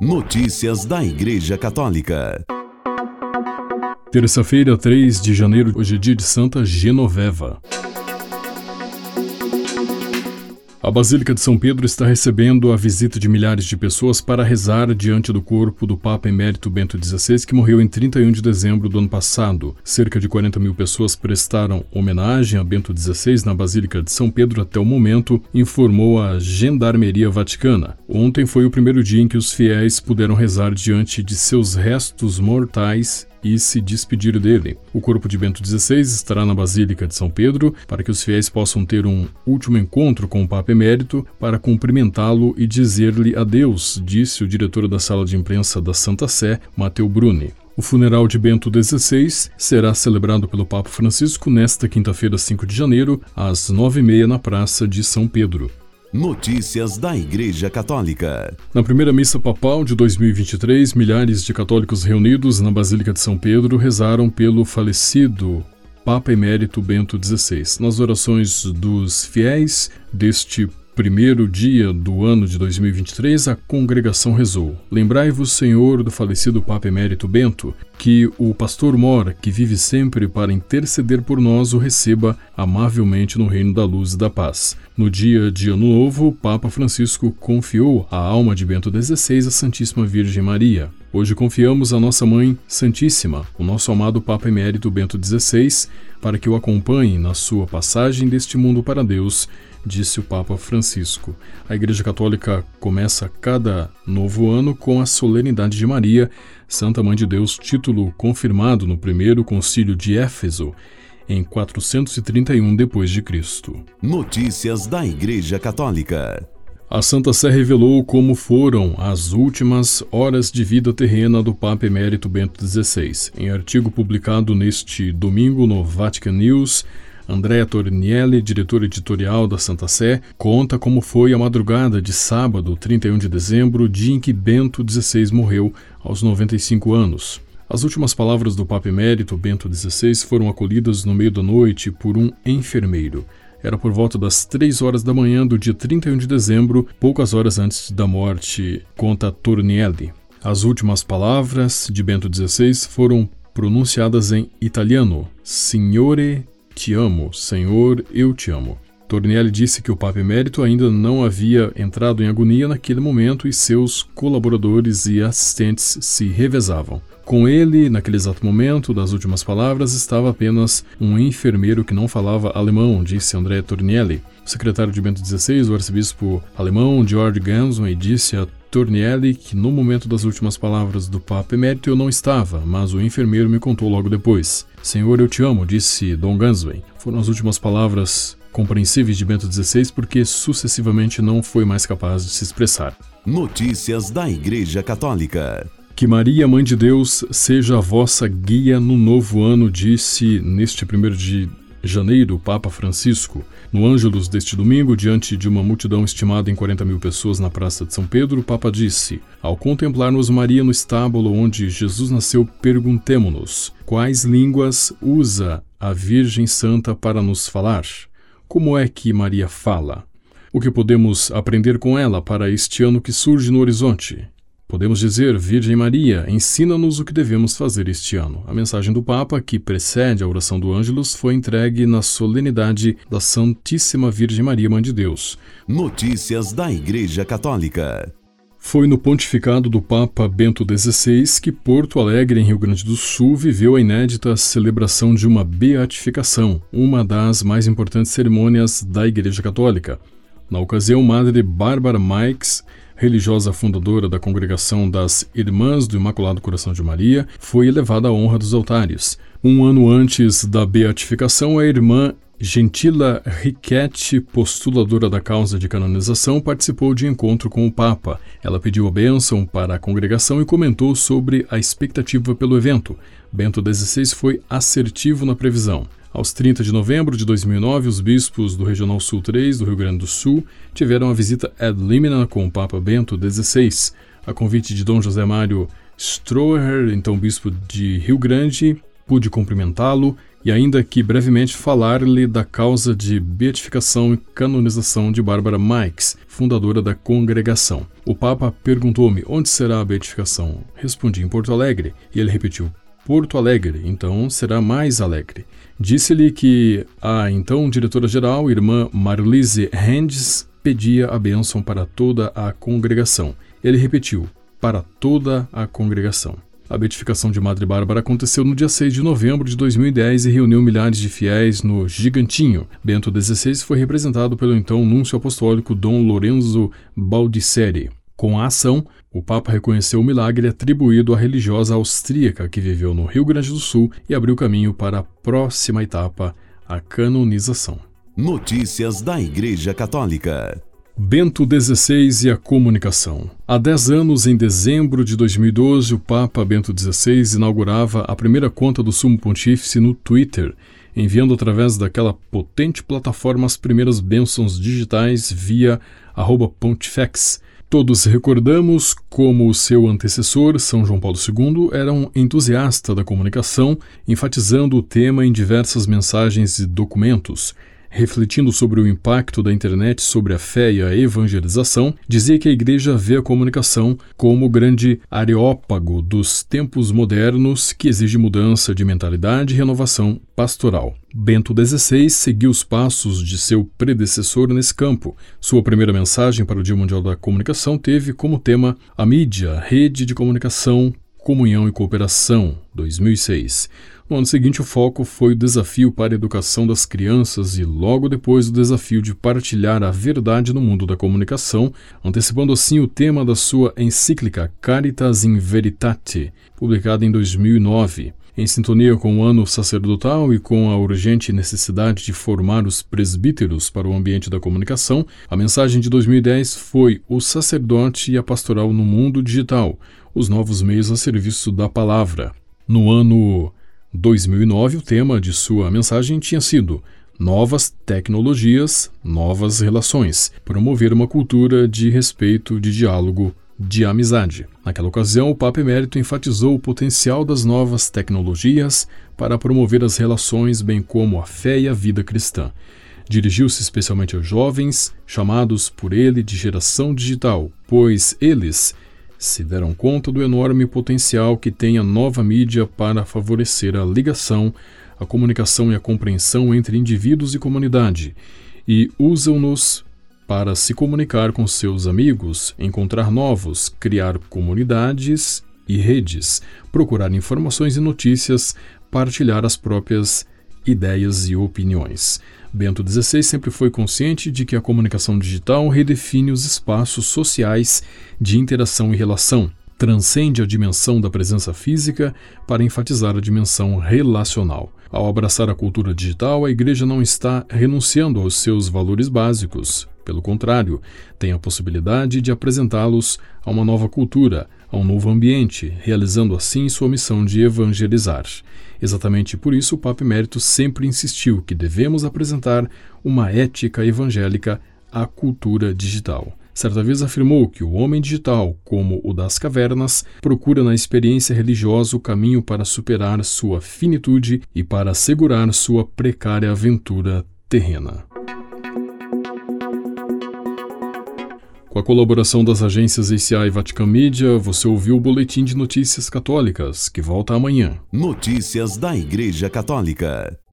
Notícias da Igreja Católica. Terça-feira, 3 de janeiro, hoje é dia de Santa Genoveva. A Basílica de São Pedro está recebendo a visita de milhares de pessoas para rezar diante do corpo do Papa Emérito Bento XVI, que morreu em 31 de dezembro do ano passado. Cerca de 40 mil pessoas prestaram homenagem a Bento XVI na Basílica de São Pedro até o momento, informou a Gendarmeria Vaticana. Ontem foi o primeiro dia em que os fiéis puderam rezar diante de seus restos mortais e se despedir dele. O corpo de Bento XVI estará na Basílica de São Pedro para que os fiéis possam ter um último encontro com o Papa Emérito para cumprimentá-lo e dizer-lhe adeus, disse o diretor da sala de imprensa da Santa Sé, Matteo Bruni. O funeral de Bento XVI será celebrado pelo Papa Francisco nesta quinta-feira, 5 de janeiro, às nove e meia na Praça de São Pedro. Notícias da Igreja Católica. Na primeira missa papal de 2023, milhares de católicos reunidos na Basílica de São Pedro rezaram pelo falecido Papa Emérito Bento XVI. Nas orações dos fiéis deste primeiro dia do ano de 2023, a congregação rezou: Lembrai-vos, Senhor, do falecido Papa Emérito Bento, que o pastor Mora, que vive sempre para interceder por nós, o receba amavelmente no reino da luz e da paz. No dia de Ano Novo, o Papa Francisco confiou a alma de Bento XVI à Santíssima Virgem Maria. Hoje confiamos a nossa Mãe Santíssima, o nosso amado Papa Emérito Bento XVI, para que o acompanhe na sua passagem deste mundo para Deus disse o Papa Francisco. A Igreja Católica começa cada novo ano com a solenidade de Maria, Santa Mãe de Deus, título confirmado no primeiro concílio de Éfeso em 431 depois de Cristo. Notícias da Igreja Católica. A Santa Sé revelou como foram as últimas horas de vida terrena do Papa Emérito Bento XVI. Em artigo publicado neste domingo no Vatican News, Andréa Tornielli, diretora editorial da Santa Sé, conta como foi a madrugada de sábado, 31 de dezembro, dia em que Bento XVI morreu aos 95 anos. As últimas palavras do Papa Emérito Bento XVI foram acolhidas no meio da noite por um enfermeiro. Era por volta das 3 horas da manhã do dia 31 de dezembro, poucas horas antes da morte, conta Tornielli. As últimas palavras de Bento XVI foram pronunciadas em italiano: Signore te amo, Senhor, eu te amo. Tornielli disse que o Papa Emérito ainda não havia entrado em agonia naquele momento e seus colaboradores e assistentes se revezavam. Com ele, naquele exato momento das últimas palavras, estava apenas um enfermeiro que não falava alemão, disse André Tornielli. O secretário de Bento XVI, o arcebispo alemão George Gansway, disse a Tornielli que no momento das últimas palavras do Papa Emérito eu não estava, mas o enfermeiro me contou logo depois. Senhor, eu te amo, disse Dom Gansway. Foram as últimas palavras compreensíveis de Bento XVI porque sucessivamente não foi mais capaz de se expressar. Notícias da Igreja Católica. Que Maria, Mãe de Deus, seja a vossa guia no novo ano, disse neste primeiro de janeiro, Papa Francisco. No Ângelus deste domingo, diante de uma multidão estimada em 40 mil pessoas na Praça de São Pedro, o Papa disse: Ao contemplarmos Maria no estábulo onde Jesus nasceu, perguntemo-nos: quais línguas usa a Virgem Santa para nos falar? Como é que Maria fala? O que podemos aprender com ela para este ano que surge no horizonte? Podemos dizer, Virgem Maria, ensina-nos o que devemos fazer este ano. A mensagem do Papa, que precede a oração do Ângelus, foi entregue na solenidade da Santíssima Virgem Maria, Mãe de Deus. Notícias da Igreja Católica. Foi no pontificado do Papa Bento XVI que Porto Alegre, em Rio Grande do Sul, viveu a inédita celebração de uma beatificação, uma das mais importantes cerimônias da Igreja Católica. Na ocasião, Madre Bárbara Mikes religiosa fundadora da congregação das Irmãs do Imaculado Coração de Maria, foi elevada à honra dos altares. Um ano antes da beatificação, a irmã Gentila Riquetti, postuladora da causa de canonização, participou de encontro com o Papa. Ela pediu a bênção para a congregação e comentou sobre a expectativa pelo evento. Bento XVI foi assertivo na previsão. Aos 30 de novembro de 2009, os bispos do Regional Sul 3 do Rio Grande do Sul tiveram a visita ad limina com o Papa Bento XVI. A convite de Dom José Mário Stroher, então bispo de Rio Grande, pude cumprimentá-lo, e ainda que brevemente falar-lhe da causa de beatificação e canonização de Bárbara Mikes, fundadora da congregação. O Papa perguntou-me onde será a beatificação. Respondi em Porto Alegre, e ele repetiu: Porto Alegre, então será mais alegre. Disse-lhe que a então diretora-geral, irmã Marlise Hendes, pedia a bênção para toda a congregação. Ele repetiu: para toda a congregação. A beatificação de Madre Bárbara aconteceu no dia 6 de novembro de 2010 e reuniu milhares de fiéis no Gigantinho. Bento XVI foi representado pelo então núncio apostólico Dom Lorenzo Baldisseri. Com a ação, o Papa reconheceu o milagre atribuído à religiosa austríaca que viveu no Rio Grande do Sul e abriu caminho para a próxima etapa, a canonização. Notícias da Igreja Católica. Bento XVI e a comunicação. Há dez anos, em dezembro de 2012, o Papa Bento XVI inaugurava a primeira conta do Sumo Pontífice no Twitter, enviando através daquela potente plataforma as primeiras bênçãos digitais via pontifex. Todos recordamos como o seu antecessor, São João Paulo II, era um entusiasta da comunicação, enfatizando o tema em diversas mensagens e documentos refletindo sobre o impacto da internet sobre a fé e a evangelização, dizia que a igreja vê a comunicação como o grande areópago dos tempos modernos que exige mudança de mentalidade e renovação pastoral. Bento XVI seguiu os passos de seu predecessor nesse campo. Sua primeira mensagem para o Dia Mundial da Comunicação teve como tema a mídia, rede de comunicação, comunhão e cooperação, 2006. No ano seguinte, o foco foi o desafio para a educação das crianças e, logo depois, o desafio de partilhar a verdade no mundo da comunicação, antecipando assim o tema da sua encíclica Caritas in Veritate, publicada em 2009. Em sintonia com o ano sacerdotal e com a urgente necessidade de formar os presbíteros para o ambiente da comunicação, a mensagem de 2010 foi O sacerdote e a pastoral no mundo digital, os novos meios a serviço da palavra. No ano 2009, o tema de sua mensagem tinha sido Novas tecnologias, novas relações, promover uma cultura de respeito, de diálogo, de amizade. Naquela ocasião, o Papa Emérito enfatizou o potencial das novas tecnologias para promover as relações, bem como a fé e a vida cristã. Dirigiu-se especialmente aos jovens, chamados por ele de geração digital, pois eles se deram conta do enorme potencial que tem a nova mídia para favorecer a ligação, a comunicação e a compreensão entre indivíduos e comunidade, e usam-nos para se comunicar com seus amigos, encontrar novos, criar comunidades e redes, procurar informações e notícias, partilhar as próprias ideias e opiniões. Bento XVI sempre foi consciente de que a comunicação digital redefine os espaços sociais de interação e relação, transcende a dimensão da presença física para enfatizar a dimensão relacional. Ao abraçar a cultura digital, a Igreja não está renunciando aos seus valores básicos. Pelo contrário, tem a possibilidade de apresentá-los a uma nova cultura, a um novo ambiente, realizando assim sua missão de evangelizar. Exatamente por isso, o Papa Emérito sempre insistiu que devemos apresentar uma ética evangélica à cultura digital. Certa vez afirmou que o homem digital, como o das cavernas, procura na experiência religiosa o caminho para superar sua finitude e para assegurar sua precária aventura terrena. Com a colaboração das agências ACI e Vatican Media, você ouviu o Boletim de Notícias Católicas, que volta amanhã. Notícias da Igreja Católica.